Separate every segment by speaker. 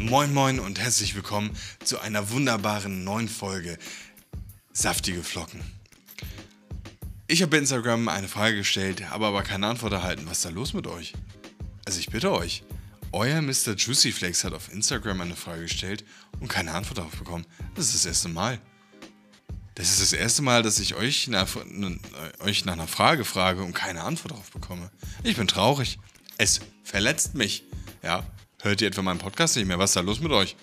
Speaker 1: Moin Moin und herzlich willkommen zu einer wunderbaren neuen Folge Saftige Flocken. Ich habe bei Instagram eine Frage gestellt, habe aber keine Antwort erhalten. Was ist da los mit euch? Also ich bitte euch, euer Mr. Juicy Flakes hat auf Instagram eine Frage gestellt und keine Antwort darauf bekommen. Das ist das erste Mal. Das ist das erste Mal, dass ich euch nach, euch nach einer Frage frage und keine Antwort darauf bekomme. Ich bin traurig. Es verletzt mich. Ja, hört ihr etwa meinen Podcast nicht mehr? Was ist da los mit euch?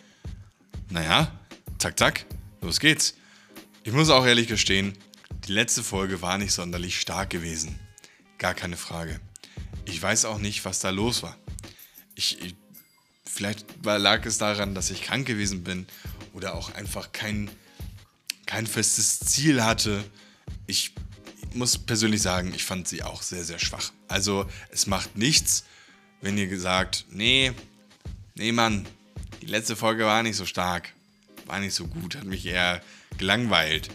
Speaker 1: Naja, zack, zack, los geht's. Ich muss auch ehrlich gestehen, die letzte Folge war nicht sonderlich stark gewesen. Gar keine Frage. Ich weiß auch nicht, was da los war. Ich, ich vielleicht lag es daran, dass ich krank gewesen bin oder auch einfach kein, kein festes Ziel hatte. Ich muss persönlich sagen, ich fand sie auch sehr, sehr schwach. Also es macht nichts, wenn ihr gesagt, nee, nee Mann, die letzte Folge war nicht so stark, war nicht so gut, hat mich eher gelangweilt.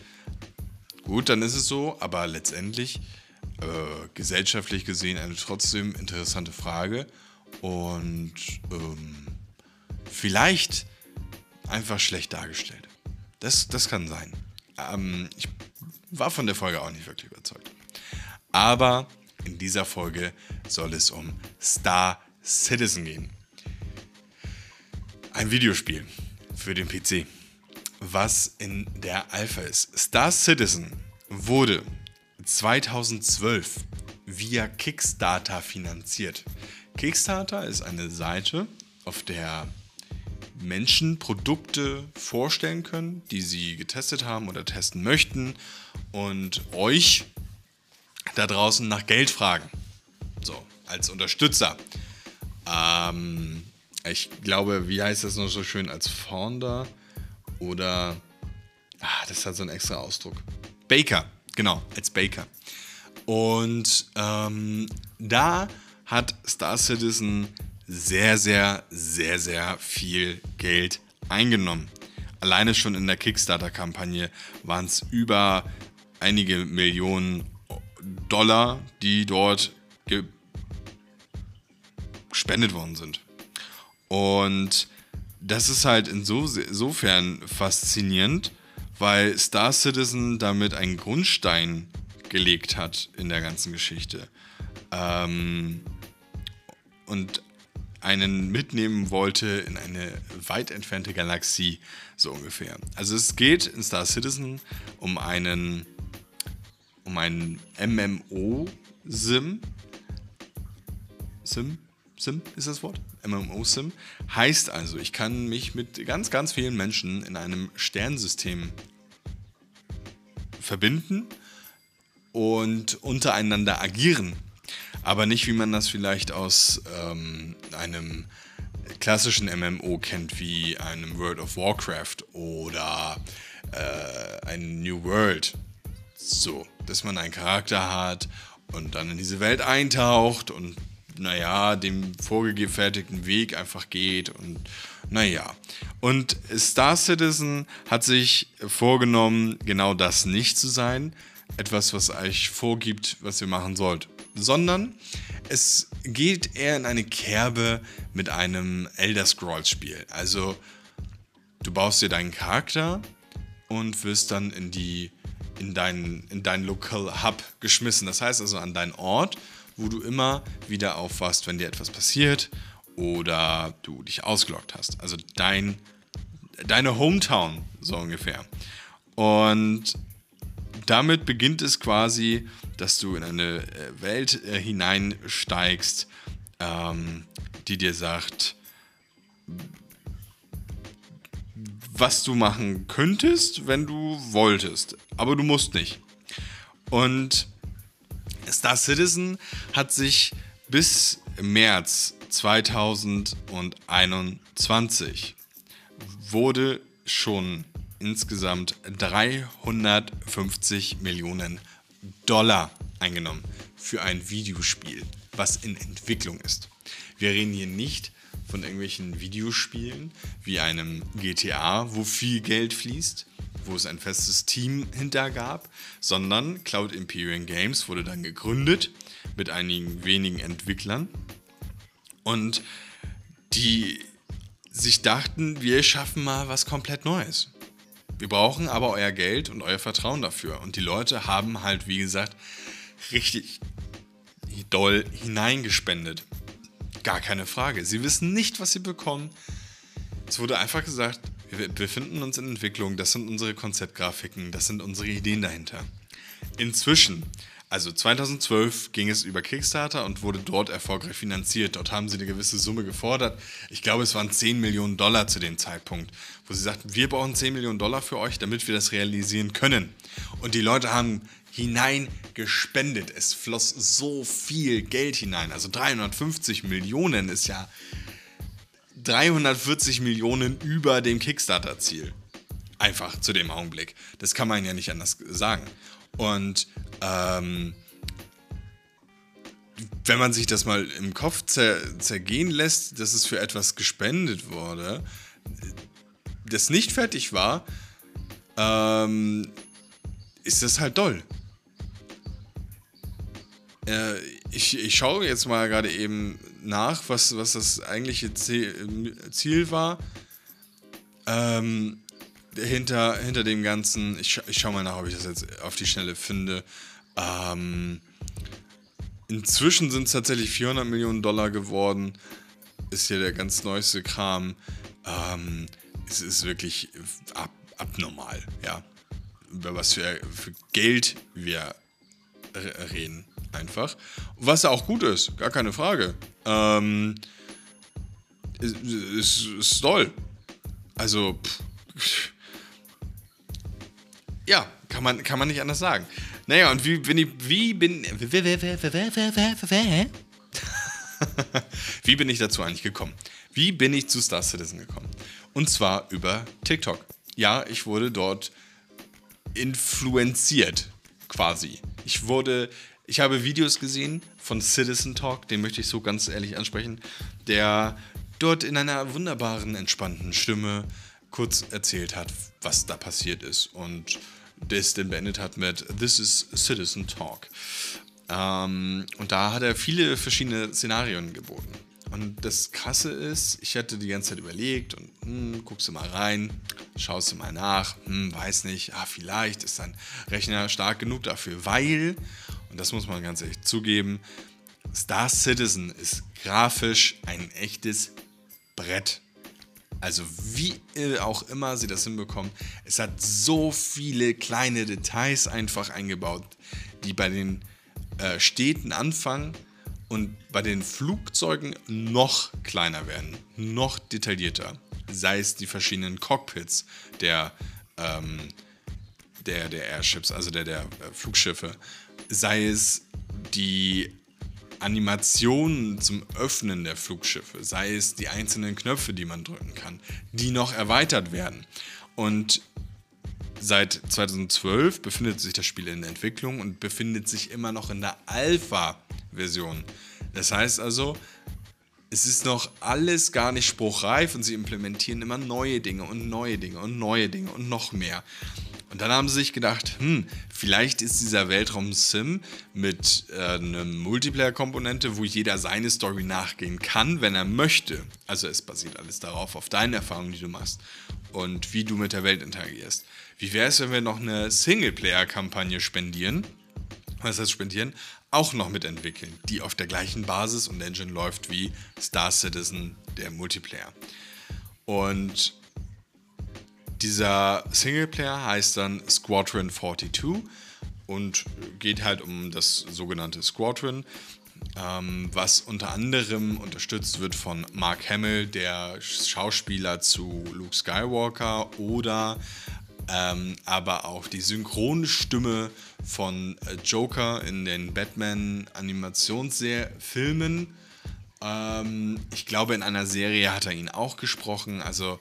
Speaker 1: Gut, dann ist es so, aber letztendlich äh, gesellschaftlich gesehen eine trotzdem interessante Frage und ähm, vielleicht einfach schlecht dargestellt. Das, das kann sein. Ähm, ich war von der Folge auch nicht wirklich überzeugt. Aber in dieser Folge soll es um Star Citizen gehen. Ein Videospiel für den PC, was in der Alpha ist. Star Citizen wurde 2012 via Kickstarter finanziert. Kickstarter ist eine Seite, auf der Menschen Produkte vorstellen können, die sie getestet haben oder testen möchten und euch da draußen nach Geld fragen. So, als Unterstützer. Ähm, ich glaube, wie heißt das noch so schön, als Founder oder. Ah, das hat so einen extra Ausdruck. Baker, genau, als Baker. Und ähm, da hat Star Citizen sehr, sehr, sehr, sehr viel Geld eingenommen. Alleine schon in der Kickstarter-Kampagne waren es über einige Millionen Dollar, die dort gespendet worden sind. Und das ist halt insofern faszinierend, weil Star Citizen damit einen Grundstein gelegt hat in der ganzen Geschichte. Ähm, und einen mitnehmen wollte in eine weit entfernte Galaxie, so ungefähr. Also es geht in Star Citizen um einen, um einen MMO-Sim. Sim? Sim ist das Wort? MMO-Sim. Heißt also, ich kann mich mit ganz, ganz vielen Menschen in einem Sternsystem verbinden und untereinander agieren aber nicht wie man das vielleicht aus ähm, einem klassischen MMO kennt, wie einem World of Warcraft oder äh, ein New World. So, dass man einen Charakter hat und dann in diese Welt eintaucht und naja, dem vorgefertigten Weg einfach geht und naja. Und Star Citizen hat sich vorgenommen, genau das nicht zu sein. Etwas, was euch vorgibt, was ihr machen sollt sondern es geht eher in eine Kerbe mit einem Elder Scrolls Spiel. Also du baust dir deinen Charakter und wirst dann in die in deinen in dein Local Hub geschmissen. Das heißt also an deinen Ort, wo du immer wieder aufwachst, wenn dir etwas passiert oder du dich ausgelockt hast. Also dein deine Hometown so ungefähr. Und damit beginnt es quasi, dass du in eine äh, Welt äh, hineinsteigst, ähm, die dir sagt, was du machen könntest, wenn du wolltest. Aber du musst nicht. Und Star Citizen hat sich bis März 2021 wurde schon insgesamt 350 Millionen Dollar eingenommen für ein Videospiel, was in Entwicklung ist. Wir reden hier nicht von irgendwelchen Videospielen wie einem GTA, wo viel Geld fließt, wo es ein festes Team hinter gab, sondern Cloud Imperium Games wurde dann gegründet mit einigen wenigen Entwicklern und die sich dachten, wir schaffen mal was komplett Neues. Wir brauchen aber euer Geld und euer Vertrauen dafür. Und die Leute haben halt, wie gesagt, richtig doll hineingespendet. Gar keine Frage. Sie wissen nicht, was sie bekommen. Es wurde einfach gesagt, wir befinden uns in Entwicklung, das sind unsere Konzeptgrafiken, das sind unsere Ideen dahinter. Inzwischen also 2012 ging es über Kickstarter und wurde dort erfolgreich finanziert. Dort haben sie eine gewisse Summe gefordert. Ich glaube, es waren 10 Millionen Dollar zu dem Zeitpunkt, wo sie sagten, wir brauchen 10 Millionen Dollar für euch, damit wir das realisieren können. Und die Leute haben hineingespendet. Es floss so viel Geld hinein. Also 350 Millionen ist ja 340 Millionen über dem Kickstarter-Ziel. Einfach zu dem Augenblick. Das kann man ja nicht anders sagen. Und ähm, wenn man sich das mal im Kopf zer zergehen lässt, dass es für etwas gespendet wurde, das nicht fertig war, ähm, ist das halt doll. Äh, ich, ich schaue jetzt mal gerade eben nach, was, was das eigentliche Ziel war. Ähm, hinter, hinter dem Ganzen, ich, ich schaue mal nach, ob ich das jetzt auf die Schnelle finde. Ähm, inzwischen sind es tatsächlich 400 Millionen Dollar geworden. Ist hier der ganz neueste Kram. Ähm, es ist wirklich ab, abnormal, ja. Über was für, für Geld wir reden, einfach. Was ja auch gut ist, gar keine Frage. Ähm, ist, ist, toll. Also, pff, ja, kann man, kann man nicht anders sagen. Naja, und wie bin ich, wie bin, wie bin ich dazu eigentlich gekommen? Wie bin ich zu Star Citizen gekommen? Und zwar über TikTok. Ja, ich wurde dort influenziert, quasi. Ich wurde, ich habe Videos gesehen von Citizen Talk, den möchte ich so ganz ehrlich ansprechen, der dort in einer wunderbaren, entspannten Stimme kurz erzählt hat, was da passiert ist und das dann beendet hat mit This is Citizen Talk. Ähm, und da hat er viele verschiedene Szenarien geboten. Und das Krasse ist, ich hatte die ganze Zeit überlegt und hm, guckst du mal rein, schaust du mal nach, hm, weiß nicht, ah, vielleicht ist dein Rechner stark genug dafür, weil, und das muss man ganz ehrlich zugeben, Star Citizen ist grafisch ein echtes Brett. Also wie auch immer sie das hinbekommen, es hat so viele kleine Details einfach eingebaut, die bei den äh, Städten anfangen und bei den Flugzeugen noch kleiner werden, noch detaillierter. Sei es die verschiedenen Cockpits der, ähm, der, der Airships, also der, der äh, Flugschiffe, sei es die Animationen zum Öffnen der Flugschiffe, sei es die einzelnen Knöpfe, die man drücken kann, die noch erweitert werden. Und seit 2012 befindet sich das Spiel in der Entwicklung und befindet sich immer noch in der Alpha-Version. Das heißt also, es ist noch alles gar nicht spruchreif und sie implementieren immer neue Dinge und neue Dinge und neue Dinge und noch mehr. Und dann haben sie sich gedacht, hm, vielleicht ist dieser Weltraum-Sim mit äh, einer Multiplayer-Komponente, wo jeder seine Story nachgehen kann, wenn er möchte. Also es basiert alles darauf, auf deinen Erfahrungen, die du machst und wie du mit der Welt interagierst. Wie wäre es, wenn wir noch eine Singleplayer-Kampagne spendieren? Was heißt spendieren? Auch noch mitentwickeln, die auf der gleichen Basis und Engine läuft wie Star Citizen, der Multiplayer. Und dieser Singleplayer heißt dann Squadron 42 und geht halt um das sogenannte Squadron, ähm, was unter anderem unterstützt wird von Mark Hamill, der Schauspieler zu Luke Skywalker oder ähm, aber auch die Synchronstimme von äh, Joker in den Batman-Animationsfilmen ähm, ich glaube, in einer Serie hat er ihn auch gesprochen. Also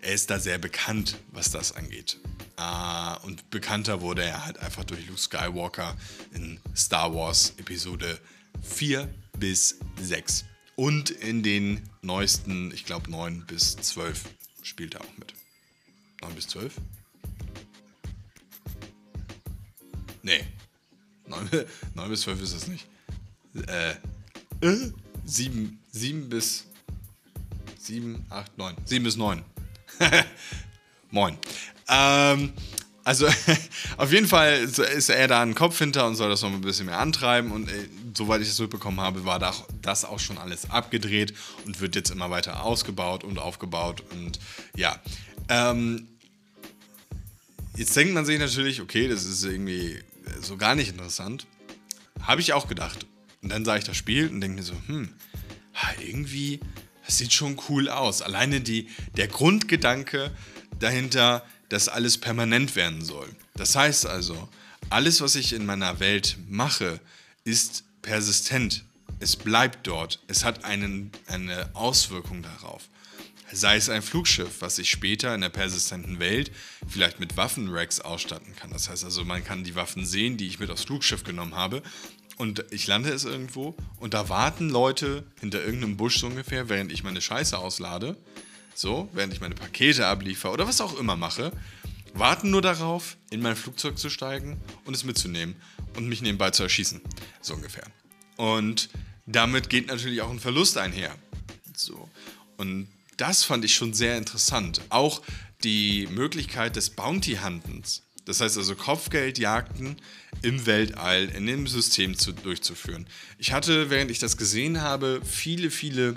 Speaker 1: er ist da sehr bekannt, was das angeht. Äh, und bekannter wurde er halt einfach durch Luke Skywalker in Star Wars Episode 4 bis 6. Und in den neuesten, ich glaube 9 bis 12 spielt er auch mit. 9 bis 12? Nee. 9, 9 bis 12 ist es nicht. Äh. äh? 7, 7 bis sieben, acht, neun. Sieben bis neun. Moin. Ähm, also auf jeden Fall ist er da ein Kopf hinter und soll das noch ein bisschen mehr antreiben. Und äh, soweit ich es mitbekommen habe, war das auch schon alles abgedreht und wird jetzt immer weiter ausgebaut und aufgebaut. Und ja, ähm, jetzt denkt man sich natürlich, okay, das ist irgendwie so gar nicht interessant. Habe ich auch gedacht. Und dann sah ich das Spiel und denke mir so, hm, irgendwie, das sieht schon cool aus. Alleine die, der Grundgedanke dahinter, dass alles permanent werden soll. Das heißt also, alles, was ich in meiner Welt mache, ist persistent. Es bleibt dort. Es hat einen, eine Auswirkung darauf. Sei es ein Flugschiff, was ich später in der persistenten Welt vielleicht mit Waffenracks ausstatten kann. Das heißt also, man kann die Waffen sehen, die ich mit aufs Flugschiff genommen habe. Und ich lande es irgendwo und da warten Leute hinter irgendeinem Busch so ungefähr, während ich meine Scheiße auslade so, während ich meine Pakete abliefere oder was auch immer mache, warten nur darauf, in mein Flugzeug zu steigen und es mitzunehmen und mich nebenbei zu erschießen. So ungefähr. Und damit geht natürlich auch ein Verlust einher. So. Und das fand ich schon sehr interessant. Auch die Möglichkeit des Bounty-Huntens. Das heißt also Kopfgeldjagden im Weltall, in dem System zu, durchzuführen. Ich hatte, während ich das gesehen habe, viele, viele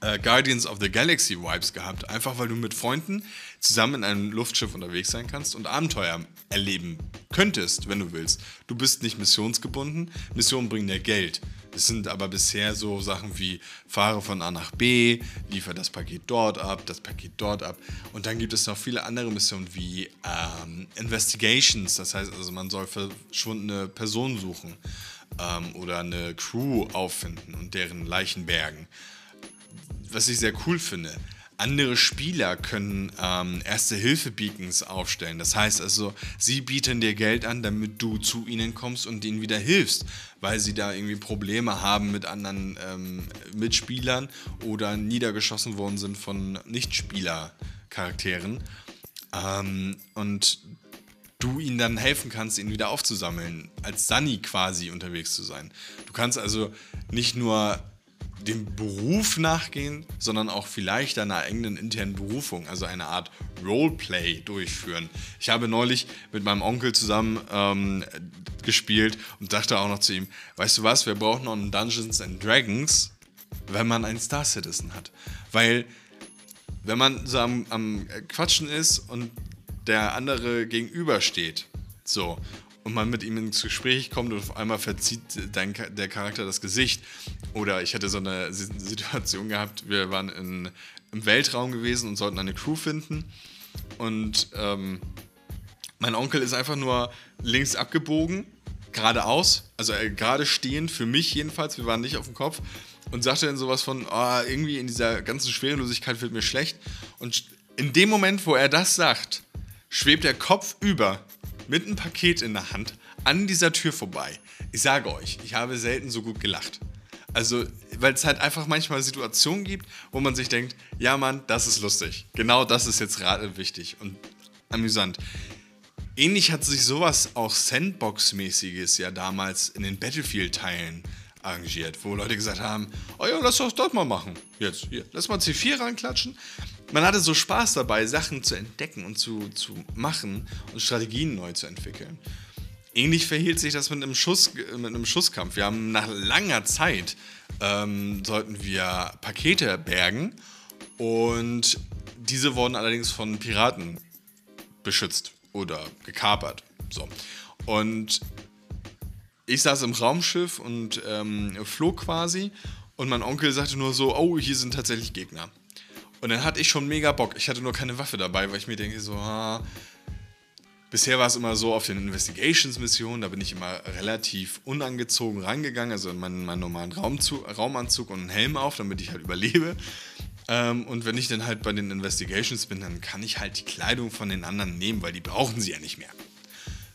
Speaker 1: äh, Guardians of the Galaxy Vibes gehabt. Einfach weil du mit Freunden zusammen in einem Luftschiff unterwegs sein kannst und Abenteuer erleben könntest, wenn du willst. Du bist nicht missionsgebunden. Missionen bringen dir Geld. Das sind aber bisher so Sachen wie fahre von A nach B, liefere das Paket dort ab, das Paket dort ab. Und dann gibt es noch viele andere Missionen wie ähm, Investigations. Das heißt also, man soll verschwundene Personen suchen ähm, oder eine Crew auffinden und deren Leichen bergen was ich sehr cool finde, andere Spieler können ähm, Erste-Hilfe-Beacons aufstellen. Das heißt also, sie bieten dir Geld an, damit du zu ihnen kommst und ihnen wieder hilfst, weil sie da irgendwie Probleme haben mit anderen ähm, Mitspielern oder niedergeschossen worden sind von Nichtspieler-Charakteren. Ähm, und du ihnen dann helfen kannst, ihn wieder aufzusammeln, als Sunny quasi unterwegs zu sein. Du kannst also nicht nur dem Beruf nachgehen, sondern auch vielleicht einer eigenen internen Berufung, also eine Art Roleplay durchführen. Ich habe neulich mit meinem Onkel zusammen ähm, gespielt und dachte auch noch zu ihm, weißt du was, wir brauchen noch einen Dungeons and Dragons, wenn man einen Star Citizen hat. Weil wenn man so am, am Quatschen ist und der andere gegenübersteht, so, und man mit ihm ins Gespräch kommt und auf einmal verzieht dein, der Charakter das Gesicht. Oder ich hatte so eine Situation gehabt, wir waren in, im Weltraum gewesen und sollten eine Crew finden. Und ähm, mein Onkel ist einfach nur links abgebogen, geradeaus, also äh, gerade stehend, für mich jedenfalls, wir waren nicht auf dem Kopf. Und sagte dann sowas von, oh, irgendwie in dieser ganzen Schwerelosigkeit wird mir schlecht. Und in dem Moment, wo er das sagt, schwebt der Kopf über mit einem Paket in der Hand an dieser Tür vorbei. Ich sage euch, ich habe selten so gut gelacht. Also, weil es halt einfach manchmal Situationen gibt, wo man sich denkt, ja Mann, das ist lustig. Genau das ist jetzt gerade wichtig und amüsant. Ähnlich hat sich sowas auch Sandbox-mäßiges ja damals in den Battlefield-Teilen arrangiert, wo Leute gesagt haben, oh ja, lass doch das mal machen. Jetzt, hier, lass mal C4 ranklatschen man hatte so Spaß dabei, Sachen zu entdecken und zu, zu machen und Strategien neu zu entwickeln. Ähnlich verhielt sich das mit einem, Schuss, mit einem Schusskampf. Wir haben nach langer Zeit ähm, sollten wir Pakete bergen und diese wurden allerdings von Piraten beschützt oder gekapert. So. Und ich saß im Raumschiff und ähm, flog quasi und mein Onkel sagte nur so, oh, hier sind tatsächlich Gegner. Und dann hatte ich schon mega Bock. Ich hatte nur keine Waffe dabei, weil ich mir denke, so, ah, Bisher war es immer so auf den Investigations-Missionen, da bin ich immer relativ unangezogen rangegangen, also in meinen, meinen normalen Raumzug, Raumanzug und einen Helm auf, damit ich halt überlebe. Ähm, und wenn ich dann halt bei den Investigations bin, dann kann ich halt die Kleidung von den anderen nehmen, weil die brauchen sie ja nicht mehr.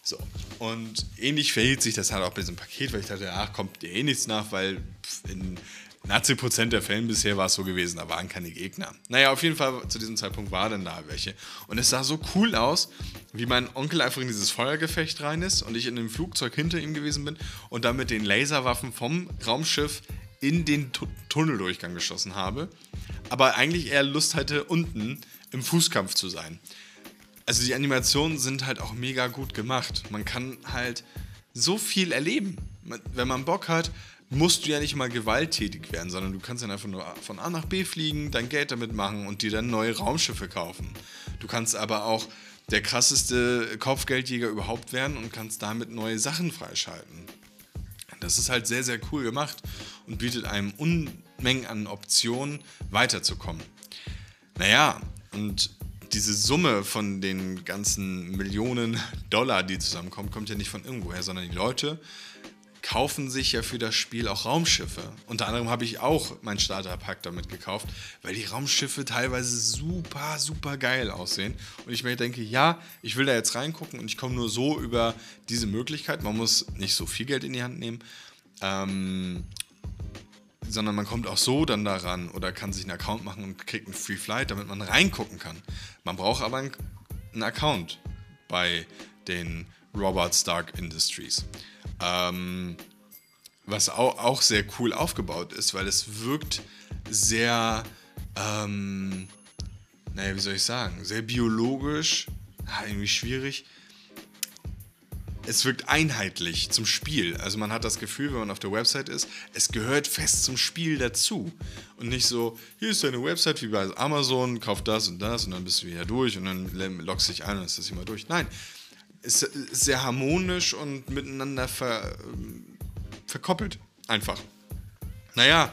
Speaker 1: So. Und ähnlich verhielt sich das halt auch bei diesem Paket, weil ich dachte, ach, kommt dir eh nichts nach, weil in in 80 Prozent der Fällen bisher war es so gewesen, da waren keine Gegner. Naja, auf jeden Fall zu diesem Zeitpunkt war dann da welche. Und es sah so cool aus, wie mein Onkel einfach in dieses Feuergefecht rein ist und ich in dem Flugzeug hinter ihm gewesen bin und dann mit den Laserwaffen vom Raumschiff in den tu Tunneldurchgang geschossen habe. aber eigentlich eher Lust hatte, unten im Fußkampf zu sein. Also die Animationen sind halt auch mega gut gemacht. Man kann halt so viel erleben. Wenn man Bock hat, musst du ja nicht mal gewalttätig werden, sondern du kannst dann einfach nur von A nach B fliegen, dein Geld damit machen und dir dann neue Raumschiffe kaufen. Du kannst aber auch der krasseste Kopfgeldjäger überhaupt werden und kannst damit neue Sachen freischalten. Das ist halt sehr, sehr cool gemacht und bietet einem Unmengen an Optionen, weiterzukommen. Naja, und diese Summe von den ganzen Millionen Dollar, die zusammenkommen, kommt ja nicht von irgendwoher, sondern die Leute kaufen sich ja für das Spiel auch Raumschiffe. Unter anderem habe ich auch mein Starterpack damit gekauft, weil die Raumschiffe teilweise super, super geil aussehen. Und ich mir denke, ja, ich will da jetzt reingucken und ich komme nur so über diese Möglichkeit. Man muss nicht so viel Geld in die Hand nehmen. Ähm, sondern man kommt auch so dann daran oder kann sich einen Account machen und kriegt einen Free Flight, damit man reingucken kann. Man braucht aber einen Account bei den Robert Stark Industries. Ähm, was auch, auch, sehr cool aufgebaut ist, weil es wirkt sehr, ähm, naja, wie soll ich sagen, sehr biologisch, ah, irgendwie schwierig. Es wirkt einheitlich zum Spiel. Also man hat das Gefühl, wenn man auf der Website ist, es gehört fest zum Spiel dazu. Und nicht so, hier ist deine Website wie bei Amazon, kauf das und das und dann bist du wieder durch und dann loggst dich ein und ist das immer durch. Nein, ist sehr harmonisch und miteinander ver, verkoppelt. Einfach. Naja,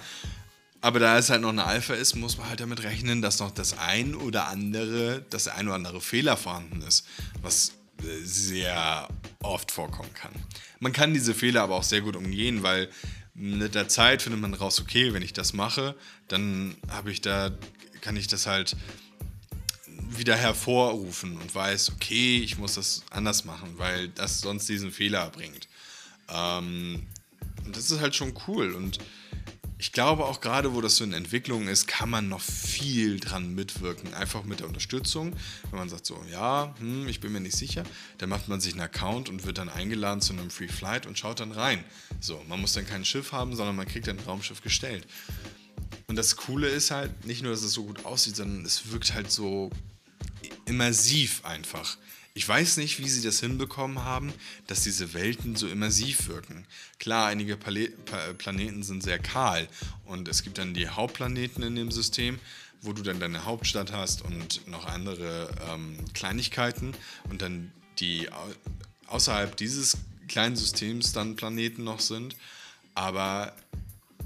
Speaker 1: aber da es halt noch eine Alpha ist, muss man halt damit rechnen, dass noch das ein oder andere, das ein oder andere Fehler vorhanden ist, was äh, sehr oft vorkommen kann. Man kann diese Fehler aber auch sehr gut umgehen, weil mit der Zeit findet man raus, okay, wenn ich das mache, dann habe ich da, kann ich das halt wieder hervorrufen und weiß, okay, ich muss das anders machen, weil das sonst diesen Fehler bringt. Ähm, und das ist halt schon cool. Und ich glaube auch gerade, wo das so in Entwicklung ist, kann man noch viel dran mitwirken. Einfach mit der Unterstützung. Wenn man sagt so, ja, hm, ich bin mir nicht sicher, dann macht man sich einen Account und wird dann eingeladen zu einem Free Flight und schaut dann rein. So, man muss dann kein Schiff haben, sondern man kriegt ein Raumschiff gestellt. Und das Coole ist halt nicht nur, dass es so gut aussieht, sondern es wirkt halt so immersiv einfach. Ich weiß nicht, wie sie das hinbekommen haben, dass diese Welten so immersiv wirken. Klar, einige Pale pa Planeten sind sehr kahl und es gibt dann die Hauptplaneten in dem System, wo du dann deine Hauptstadt hast und noch andere ähm, Kleinigkeiten und dann die außerhalb dieses kleinen Systems dann Planeten noch sind. Aber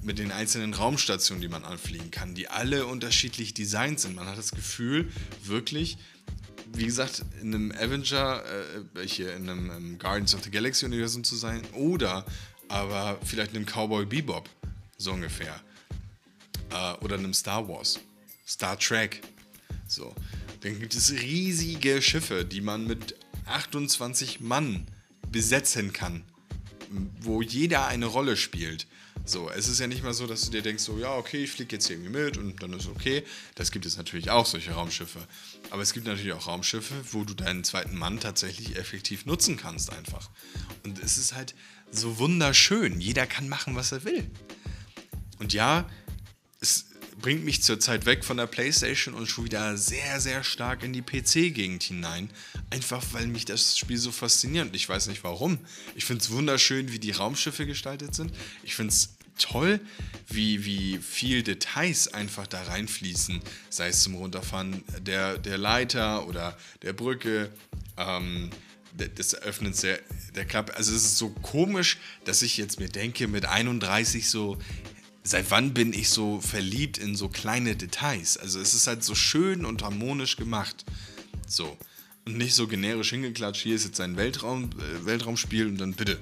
Speaker 1: mit den einzelnen Raumstationen, die man anfliegen kann, die alle unterschiedlich designt sind. Man hat das Gefühl, wirklich, wie gesagt, in einem Avenger, äh, hier in einem, einem Guardians of the Galaxy Universum zu sein oder aber vielleicht in einem Cowboy Bebop, so ungefähr. Äh, oder einem Star Wars, Star Trek. So. Dann gibt es riesige Schiffe, die man mit 28 Mann besetzen kann, wo jeder eine Rolle spielt. So, es ist ja nicht mal so, dass du dir denkst, so, ja, okay, ich fliege jetzt irgendwie mit und dann ist okay. Das gibt es natürlich auch, solche Raumschiffe. Aber es gibt natürlich auch Raumschiffe, wo du deinen zweiten Mann tatsächlich effektiv nutzen kannst, einfach. Und es ist halt so wunderschön. Jeder kann machen, was er will. Und ja, es bringt mich zurzeit weg von der PlayStation und schon wieder sehr, sehr stark in die PC-Gegend hinein. Einfach weil mich das Spiel so fasziniert ich weiß nicht warum. Ich finde es wunderschön, wie die Raumschiffe gestaltet sind. Ich finde es toll, wie, wie viel Details einfach da reinfließen, sei es zum Runterfahren der, der Leiter oder der Brücke. Ähm, des Öffnens der, der Klappe. Also es ist so komisch, dass ich jetzt mir denke, mit 31 so, seit wann bin ich so verliebt in so kleine Details? Also es ist halt so schön und harmonisch gemacht. So. Und nicht so generisch hingeklatscht, hier ist jetzt ein Weltraum, äh, Weltraumspiel und dann bitte.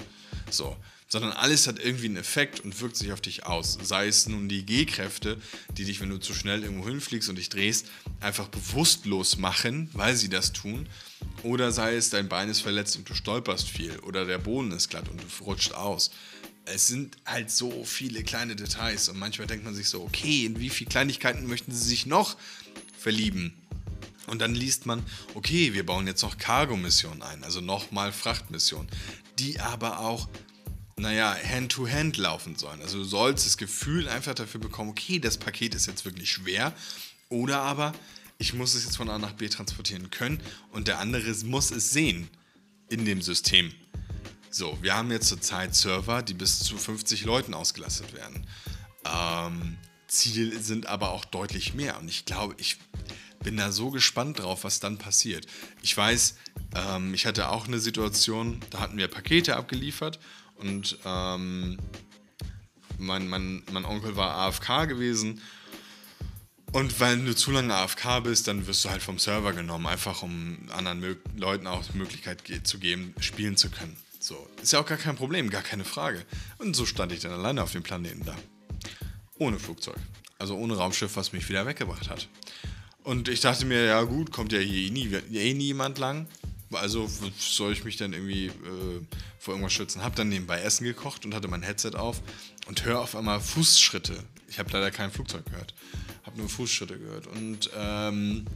Speaker 1: So sondern alles hat irgendwie einen Effekt und wirkt sich auf dich aus. Sei es nun die G-Kräfte, die dich, wenn du zu schnell irgendwo hinfliegst und dich drehst, einfach bewusstlos machen, weil sie das tun. Oder sei es, dein Bein ist verletzt und du stolperst viel. Oder der Boden ist glatt und du rutscht aus. Es sind halt so viele kleine Details und manchmal denkt man sich so, okay, in wie viele Kleinigkeiten möchten sie sich noch verlieben? Und dann liest man, okay, wir bauen jetzt noch Cargo-Missionen ein, also nochmal Frachtmissionen, die aber auch naja, Hand-to-Hand laufen sollen. Also du sollst das Gefühl einfach dafür bekommen, okay, das Paket ist jetzt wirklich schwer. Oder aber, ich muss es jetzt von A nach B transportieren können und der andere muss es sehen in dem System. So, wir haben jetzt zurzeit Server, die bis zu 50 Leuten ausgelastet werden. Ähm, Ziel sind aber auch deutlich mehr. Und ich glaube, ich bin da so gespannt drauf, was dann passiert. Ich weiß, ähm, ich hatte auch eine Situation, da hatten wir Pakete abgeliefert und ähm, mein, mein, mein Onkel war AFK gewesen. Und wenn du zu lange AFK bist, dann wirst du halt vom Server genommen, einfach um anderen Mö Leuten auch die Möglichkeit zu geben, spielen zu können. So, ist ja auch gar kein Problem, gar keine Frage. Und so stand ich dann alleine auf dem Planeten da. Ohne Flugzeug. Also ohne Raumschiff, was mich wieder weggebracht hat. Und ich dachte mir, ja gut, kommt ja hier eh, nie, eh niemand lang. Also soll ich mich dann irgendwie äh, vor irgendwas schützen? Hab dann nebenbei Essen gekocht und hatte mein Headset auf und höre auf einmal Fußschritte. Ich habe leider kein Flugzeug gehört. Hab nur Fußschritte gehört. Und ähm,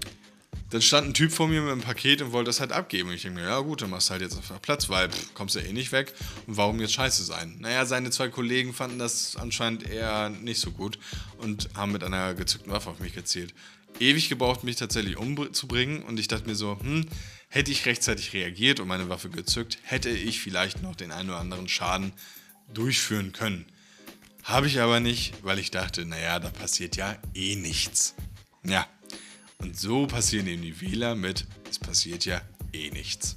Speaker 1: dann stand ein Typ vor mir mit einem Paket und wollte das halt abgeben. Und ich denke mir, ja gut, dann machst du halt jetzt einfach Platz, weil pff, kommst ja eh nicht weg. Und warum jetzt scheiße sein? Naja, seine zwei Kollegen fanden das anscheinend eher nicht so gut und haben mit einer gezückten Waffe auf mich gezielt. Ewig gebraucht, mich tatsächlich umzubringen. Und ich dachte mir so, hm, hätte ich rechtzeitig reagiert und meine Waffe gezückt, hätte ich vielleicht noch den einen oder anderen Schaden durchführen können. Habe ich aber nicht, weil ich dachte, naja, da passiert ja eh nichts. Ja, und so passieren eben die Wähler mit, es passiert ja eh nichts.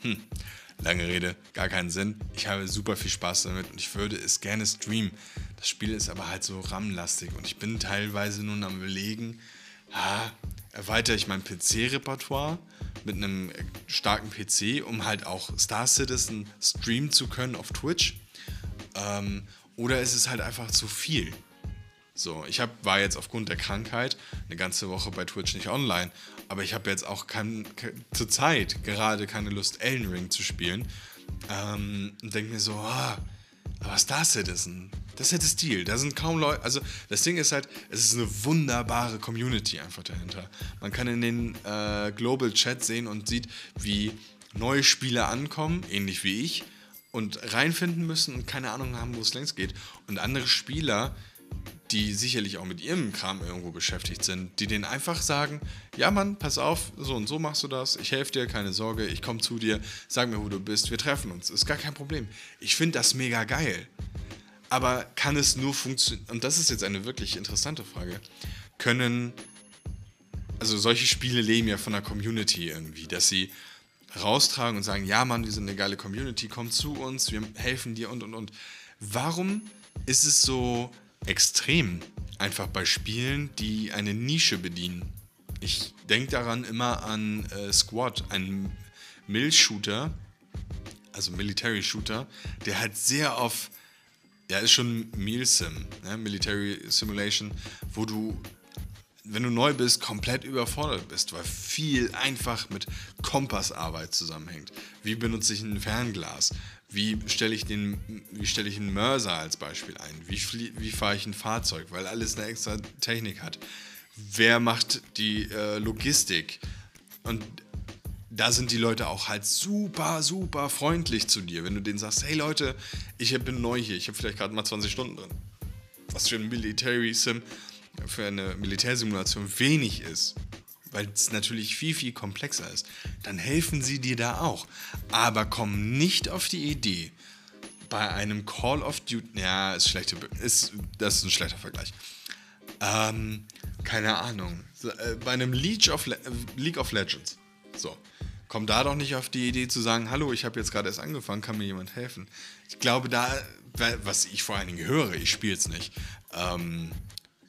Speaker 1: Hm, lange Rede, gar keinen Sinn. Ich habe super viel Spaß damit und ich würde es gerne streamen. Das Spiel ist aber halt so RAM-lastig und ich bin teilweise nun am überlegen, ah, erweitere ich mein PC-Repertoire mit einem starken PC, um halt auch Star Citizen streamen zu können auf Twitch. Ähm, oder ist es halt einfach zu viel? So, ich hab, war jetzt aufgrund der Krankheit eine ganze Woche bei Twitch nicht online, aber ich habe jetzt auch kein, zur Zeit gerade keine Lust, Elden Ring zu spielen. Ähm, und denke mir so, ah, aber Star Citizen, das hätte Stil. Da sind kaum Leute. Also, das Ding ist halt, es ist eine wunderbare Community einfach dahinter. Man kann in den äh, Global Chat sehen und sieht, wie neue Spieler ankommen, ähnlich wie ich, und reinfinden müssen und keine Ahnung haben, wo es längst geht. Und andere Spieler die sicherlich auch mit ihrem Kram irgendwo beschäftigt sind, die denen einfach sagen, ja Mann, pass auf, so und so machst du das, ich helfe dir, keine Sorge, ich komme zu dir, sag mir, wo du bist, wir treffen uns, ist gar kein Problem. Ich finde das mega geil. Aber kann es nur funktionieren, und das ist jetzt eine wirklich interessante Frage, können, also solche Spiele leben ja von der Community irgendwie, dass sie raustragen und sagen, ja Mann, wir sind eine geile Community, komm zu uns, wir helfen dir und und und. Warum ist es so extrem. Einfach bei Spielen, die eine Nische bedienen. Ich denke daran immer an äh, Squad, einen Mill-Shooter, also Military-Shooter, der halt sehr auf, ja, ist schon Meal-Sim, ne? Military Simulation, wo du wenn du neu bist, komplett überfordert bist, weil viel einfach mit Kompassarbeit zusammenhängt. Wie benutze ich ein Fernglas? Wie stelle ich, den, wie stelle ich einen Mörser als Beispiel ein? Wie, wie fahre ich ein Fahrzeug? Weil alles eine extra Technik hat. Wer macht die äh, Logistik? Und da sind die Leute auch halt super, super freundlich zu dir. Wenn du denen sagst, hey Leute, ich bin neu hier, ich habe vielleicht gerade mal 20 Stunden drin. Was für ein Military Sim, für eine Militärsimulation wenig ist weil es natürlich viel, viel komplexer ist, dann helfen sie dir da auch. Aber komm nicht auf die Idee, bei einem Call of Duty, ja, ist schlechte, ist, das ist ein schlechter Vergleich. Ähm, keine Ahnung. Äh, bei einem League of, Le League of Legends. So. Komm da doch nicht auf die Idee zu sagen, hallo, ich habe jetzt gerade erst angefangen, kann mir jemand helfen? Ich glaube, da, was ich vor allen Dingen höre, ich spiele es nicht, ähm,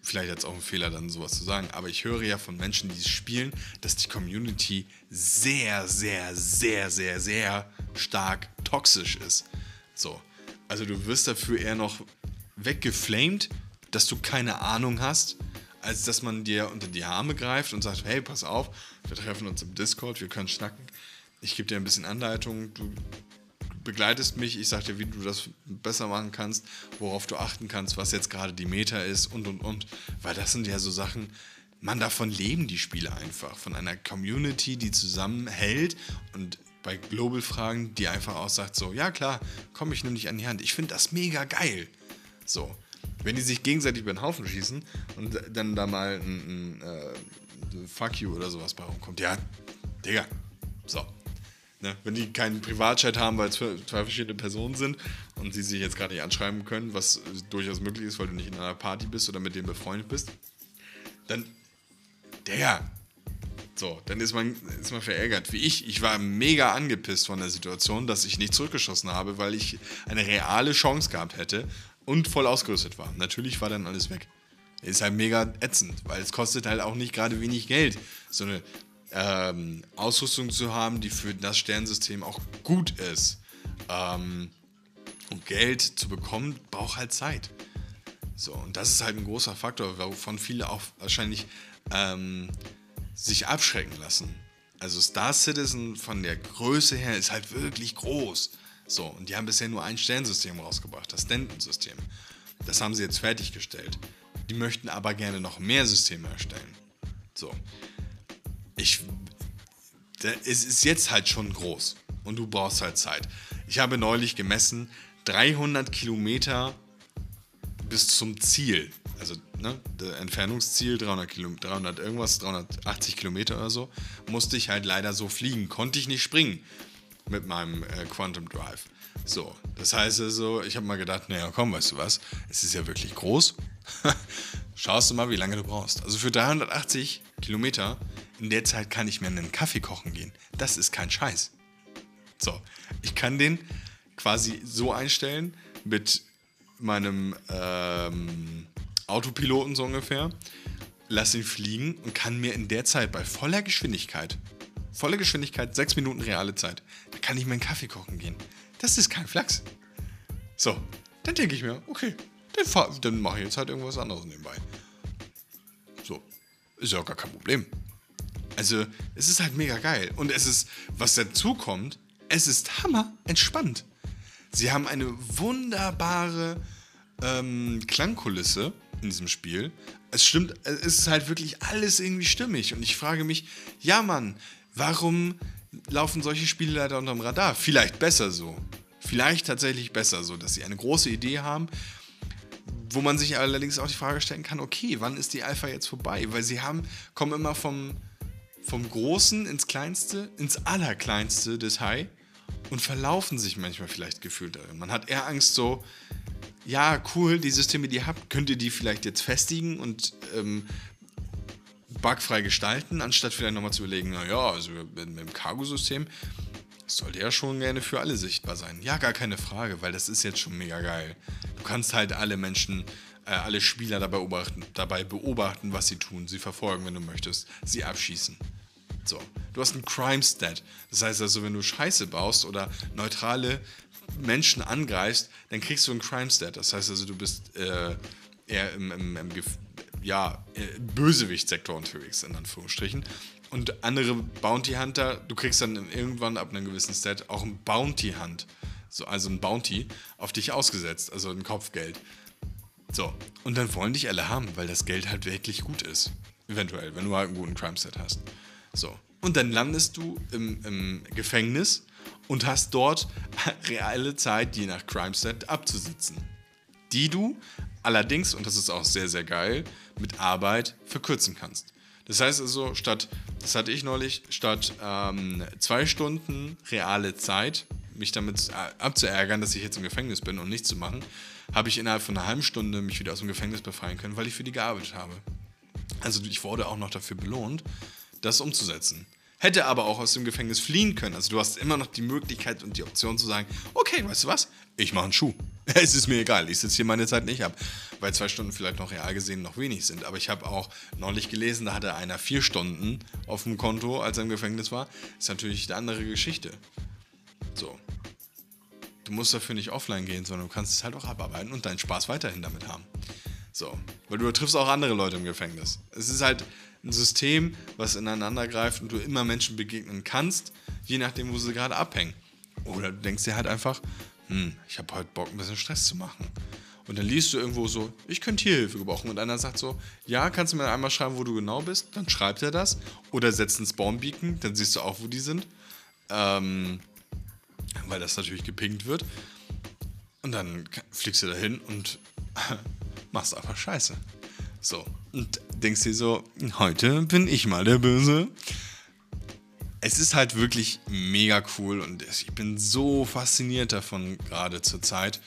Speaker 1: vielleicht jetzt auch ein Fehler, dann sowas zu sagen, aber ich höre ja von Menschen, die es spielen, dass die Community sehr, sehr, sehr, sehr, sehr stark toxisch ist. So. Also du wirst dafür eher noch weggeflamed, dass du keine Ahnung hast, als dass man dir unter die Arme greift und sagt, hey, pass auf, wir treffen uns im Discord, wir können schnacken. Ich gebe dir ein bisschen Anleitung, du begleitest mich, ich sage dir, wie du das besser machen kannst, worauf du achten kannst, was jetzt gerade die Meta ist und und und. Weil das sind ja so Sachen, man davon leben die Spiele einfach. Von einer Community, die zusammenhält und bei Global-Fragen, die einfach aussagt, so, ja klar, komm, ich nehme dich an die Hand. Ich finde das mega geil. So. Wenn die sich gegenseitig über den Haufen schießen und dann da mal ein, ein äh, Fuck you oder sowas bei rumkommt, ja, Digga. So. Ne? Wenn die keinen Privatchat haben, weil es zwei verschiedene Personen sind und sie sich jetzt gerade nicht anschreiben können, was durchaus möglich ist, weil du nicht in einer Party bist oder mit denen befreundet bist, dann, Digga, so, dann ist man, ist man verärgert. Wie ich. Ich war mega angepisst von der Situation, dass ich nicht zurückgeschossen habe, weil ich eine reale Chance gehabt hätte und voll ausgerüstet war. Natürlich war dann alles weg. Ist halt mega ätzend, weil es kostet halt auch nicht gerade wenig Geld, so eine ähm, Ausrüstung zu haben, die für das Sternensystem auch gut ist. Ähm, und Geld zu bekommen, braucht halt Zeit. So, und das ist halt ein großer Faktor, wovon viele auch wahrscheinlich ähm, sich abschrecken lassen. Also Star Citizen von der Größe her ist halt wirklich groß. So, und die haben bisher nur ein Sternsystem rausgebracht, das Denton-System. Das haben sie jetzt fertiggestellt. Die möchten aber gerne noch mehr Systeme erstellen. So. Ich. Es ist jetzt halt schon groß. Und du brauchst halt Zeit. Ich habe neulich gemessen, 300 Kilometer bis zum Ziel also ne, Entfernungsziel 300, Kilo, 300 irgendwas, 380 Kilometer oder so, musste ich halt leider so fliegen. Konnte ich nicht springen mit meinem äh, Quantum Drive. So, das heißt also, ich habe mal gedacht, naja, komm, weißt du was, es ist ja wirklich groß. Schaust du mal, wie lange du brauchst. Also für 380 Kilometer, in der Zeit kann ich mir einen Kaffee kochen gehen. Das ist kein Scheiß. So, ich kann den quasi so einstellen mit meinem ähm, Autopiloten so ungefähr, lass ihn fliegen und kann mir in der Zeit bei voller Geschwindigkeit, voller Geschwindigkeit, sechs Minuten reale Zeit, da kann ich mir einen Kaffee kochen gehen. Das ist kein Flachs. So, dann denke ich mir, okay, dann, dann mache ich jetzt halt irgendwas anderes nebenbei. So, ist ja gar kein Problem. Also, es ist halt mega geil. Und es ist, was dazu kommt, es ist hammer entspannt. Sie haben eine wunderbare ähm, Klangkulisse in diesem Spiel. Es stimmt, es ist halt wirklich alles irgendwie stimmig. Und ich frage mich, ja Mann, warum laufen solche Spiele leider unterm Radar? Vielleicht besser so. Vielleicht tatsächlich besser so, dass sie eine große Idee haben, wo man sich allerdings auch die Frage stellen kann, okay, wann ist die Alpha jetzt vorbei? Weil sie haben, kommen immer vom, vom Großen ins Kleinste, ins allerkleinste Detail und verlaufen sich manchmal vielleicht gefühlt darin. Man hat eher Angst so, ja, cool, die Systeme, die ihr habt, könnt ihr die vielleicht jetzt festigen und ähm, bugfrei gestalten, anstatt vielleicht nochmal zu überlegen, naja, also mit, mit dem Cargo-System sollte ja schon gerne für alle sichtbar sein. Ja, gar keine Frage, weil das ist jetzt schon mega geil. Du kannst halt alle Menschen, äh, alle Spieler dabei beobachten, dabei beobachten, was sie tun, sie verfolgen, wenn du möchtest, sie abschießen. So, du hast einen Crime Stat. Das heißt also, wenn du Scheiße baust oder neutrale Menschen angreifst, dann kriegst du einen Crime Stat. Das heißt also, du bist äh, eher im, im, im ja, äh, Bösewicht-Sektor unterwegs, in Anführungsstrichen. Und andere Bounty Hunter, du kriegst dann irgendwann ab einem gewissen Stat auch ein Bounty Hunt. So, also ein Bounty auf dich ausgesetzt, also ein Kopfgeld. So, und dann wollen dich alle haben, weil das Geld halt wirklich gut ist. Eventuell, wenn du halt einen guten Crime-Set hast. So. Und dann landest du im, im Gefängnis und hast dort reale Zeit, je nach Crime Set, abzusitzen. Die du allerdings, und das ist auch sehr, sehr geil, mit Arbeit verkürzen kannst. Das heißt also, statt, das hatte ich neulich, statt ähm, zwei Stunden reale Zeit, mich damit abzuärgern, dass ich jetzt im Gefängnis bin und nichts zu machen, habe ich innerhalb von einer halben Stunde mich wieder aus dem Gefängnis befreien können, weil ich für die gearbeitet habe. Also ich wurde auch noch dafür belohnt, das umzusetzen hätte aber auch aus dem Gefängnis fliehen können. Also du hast immer noch die Möglichkeit und die Option zu sagen, okay, weißt du was, ich mache einen Schuh. Es ist mir egal, ich sitze hier meine Zeit nicht ab, weil zwei Stunden vielleicht noch real gesehen noch wenig sind. Aber ich habe auch neulich gelesen, da hatte einer vier Stunden auf dem Konto, als er im Gefängnis war. Ist natürlich eine andere Geschichte. So. Du musst dafür nicht offline gehen, sondern du kannst es halt auch abarbeiten und deinen Spaß weiterhin damit haben. So. Weil du triffst auch andere Leute im Gefängnis. Es ist halt, ein System, was ineinander greift und du immer Menschen begegnen kannst, je nachdem, wo sie gerade abhängen. Oder du denkst dir halt einfach, hm, ich habe heute Bock, ein bisschen Stress zu machen. Und dann liest du irgendwo so, ich könnte hier Hilfe gebrauchen. Und einer sagt so, ja, kannst du mir einmal schreiben, wo du genau bist? Dann schreibt er das. Oder setzt einen Spawn-Beacon, dann siehst du auch, wo die sind. ähm, weil das natürlich gepinkt wird. Und dann fliegst du dahin und machst einfach Scheiße. So, und denkst dir so, heute bin ich mal der Böse. Es ist halt wirklich mega cool und ich bin so fasziniert davon, gerade zur Zeit.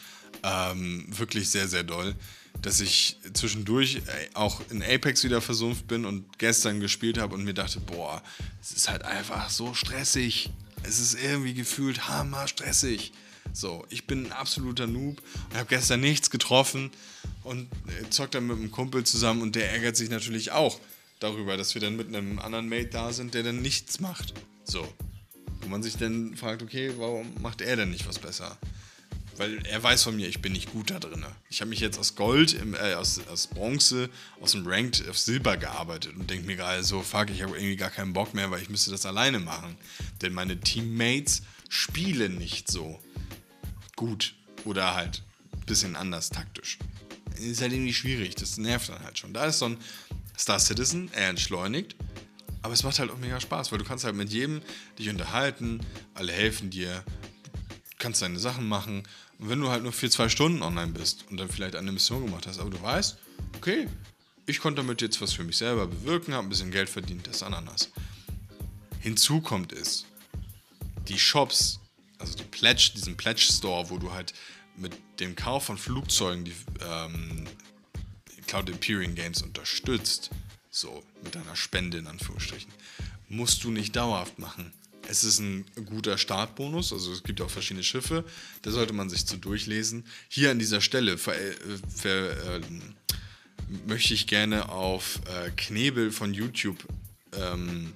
Speaker 1: Ähm, wirklich sehr, sehr doll, dass ich zwischendurch auch in Apex wieder versumpft bin und gestern gespielt habe und mir dachte, boah, es ist halt einfach so stressig. Es ist irgendwie gefühlt hammer stressig. So, ich bin ein absoluter Noob und habe gestern nichts getroffen und äh, zockt dann mit einem Kumpel zusammen und der ärgert sich natürlich auch darüber, dass wir dann mit einem anderen Mate da sind, der dann nichts macht. So. Wo man sich dann fragt, okay, warum macht er denn nicht was besser? Weil er weiß von mir, ich bin nicht gut da drin. Ich habe mich jetzt aus Gold, im, äh, aus, aus Bronze, aus dem Ranked auf Silber gearbeitet und denke mir gerade so, fuck, ich habe irgendwie gar keinen Bock mehr, weil ich müsste das alleine machen. Denn meine Teammates spielen nicht so gut oder halt ein bisschen anders taktisch. Ist halt irgendwie schwierig, das nervt dann halt schon. Da ist so ein Star Citizen, er entschleunigt, aber es macht halt auch mega Spaß, weil du kannst halt mit jedem dich unterhalten, alle helfen dir, kannst deine Sachen machen. Und wenn du halt nur für zwei Stunden online bist und dann vielleicht eine Mission gemacht hast, aber du weißt, okay, ich konnte damit jetzt was für mich selber bewirken, habe ein bisschen Geld verdient, das Ananas. Hinzu kommt es, die Shops also die Pledge, diesen Pledge Store, wo du halt mit dem Kauf von Flugzeugen die ähm, Cloud Imperium Games unterstützt, so mit deiner Spende in Anführungsstrichen, musst du nicht dauerhaft machen. Es ist ein guter Startbonus, also es gibt auch verschiedene Schiffe, da sollte man sich zu durchlesen. Hier an dieser Stelle ver, äh, ver, äh, möchte ich gerne auf äh, Knebel von YouTube ähm,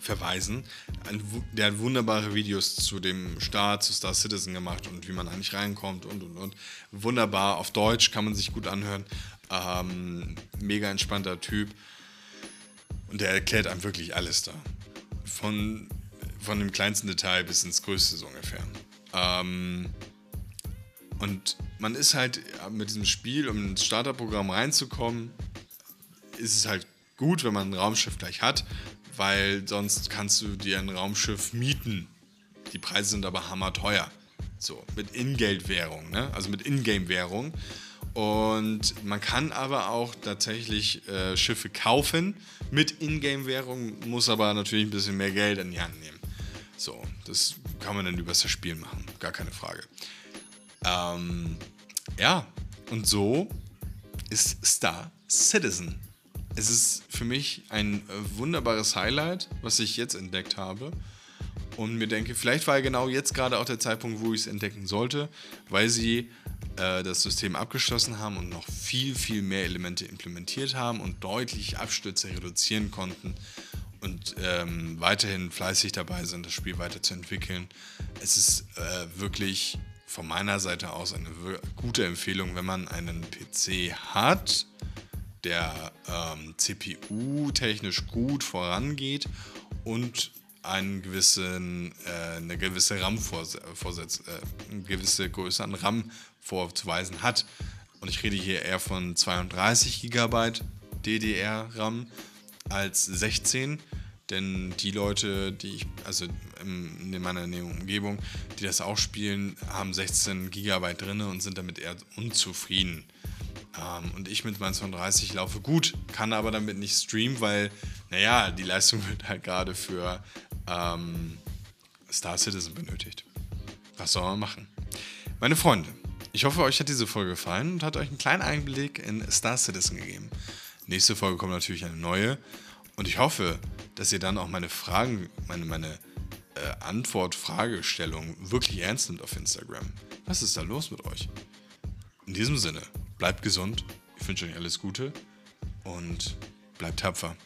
Speaker 1: verweisen. Der hat wunderbare Videos zu dem Start, zu Star Citizen gemacht und wie man eigentlich reinkommt und und und. Wunderbar, auf Deutsch kann man sich gut anhören. Ähm, mega entspannter Typ. Und der erklärt einem wirklich alles da. Von, von dem kleinsten Detail bis ins größte so ungefähr. Ähm, und man ist halt mit diesem Spiel, um ins Starterprogramm reinzukommen, ist es halt gut, wenn man ein Raumschiff gleich hat, weil sonst kannst du dir ein Raumschiff mieten. Die Preise sind aber hammerteuer. So, mit Ingeld-Währung, ne? also mit Ingame-Währung. Und man kann aber auch tatsächlich äh, Schiffe kaufen mit Ingame-Währung, muss aber natürlich ein bisschen mehr Geld in die Hand nehmen. So, das kann man dann übers Spiel machen, gar keine Frage. Ähm, ja, und so ist Star Citizen es ist für mich ein äh, wunderbares Highlight, was ich jetzt entdeckt habe. Und mir denke, vielleicht war genau jetzt gerade auch der Zeitpunkt, wo ich es entdecken sollte, weil sie äh, das System abgeschlossen haben und noch viel, viel mehr Elemente implementiert haben und deutlich Abstürze reduzieren konnten und ähm, weiterhin fleißig dabei sind, das Spiel weiterzuentwickeln. Es ist äh, wirklich von meiner Seite aus eine gute Empfehlung, wenn man einen PC hat der ähm, CPU technisch gut vorangeht und einen gewissen, äh, eine gewisse RAM äh, gewisse Größe an RAM vorzuweisen hat. Und ich rede hier eher von 32 GB DDR-RAM als 16, denn die Leute, die ich, also in meiner Umgebung, die das auch spielen, haben 16 GB drin und sind damit eher unzufrieden. Ähm, und ich mit meinen 32 laufe gut, kann aber damit nicht streamen, weil, naja, die Leistung wird halt gerade für ähm, Star Citizen benötigt. Was soll man machen? Meine Freunde, ich hoffe, euch hat diese Folge gefallen und hat euch einen kleinen Einblick in Star Citizen gegeben. Nächste Folge kommt natürlich eine neue. Und ich hoffe, dass ihr dann auch meine Fragen, meine, meine äh, Antwort-Fragestellung wirklich ernst nimmt auf Instagram. Was ist da los mit euch? In diesem Sinne, bleibt gesund. Ich wünsche euch alles Gute und bleibt tapfer.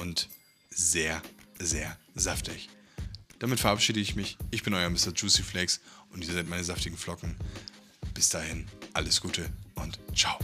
Speaker 1: Und sehr, sehr saftig. Damit verabschiede ich mich. Ich bin euer Mr. Juicy Flakes und ihr seid meine saftigen Flocken. Bis dahin, alles Gute und ciao.